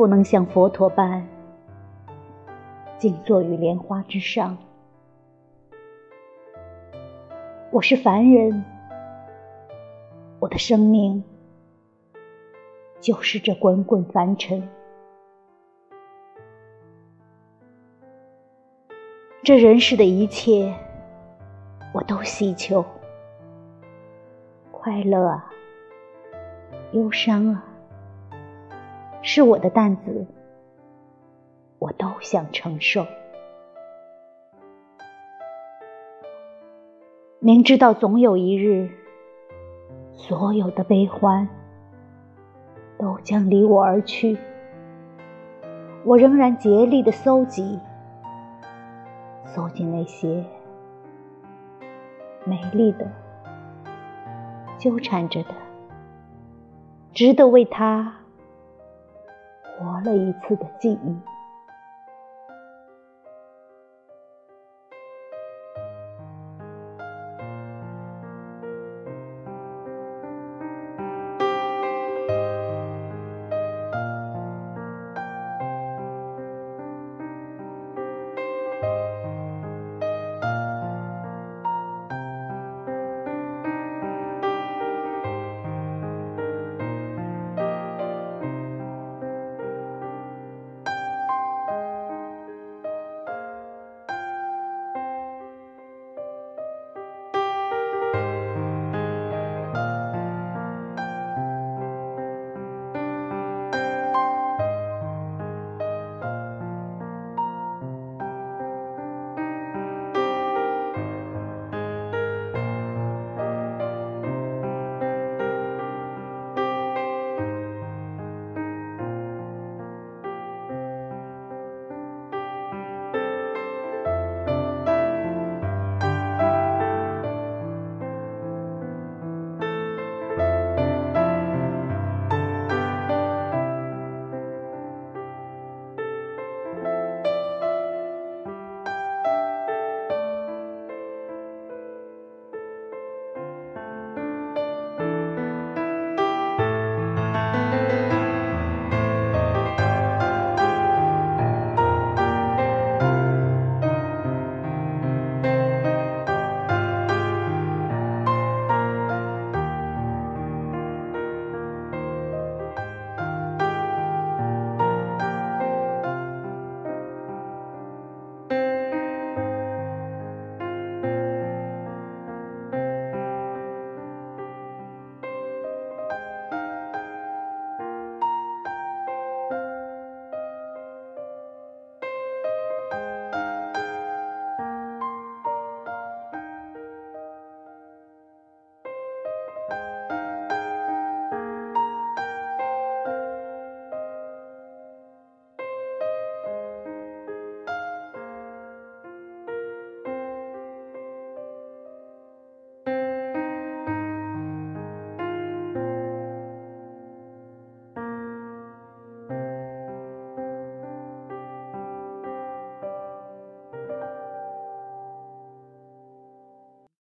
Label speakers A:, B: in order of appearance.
A: 不能像佛陀般静坐于莲花之上。我是凡人，我的生命就是这滚滚凡尘。这人世的一切，我都希求。快乐啊，忧伤啊，是我的担子，我都想承受。明知道总有一日，所有的悲欢都将离我而去，我仍然竭力的搜集。搜集那些美丽的、纠缠着的、值得为他活了一次的记忆。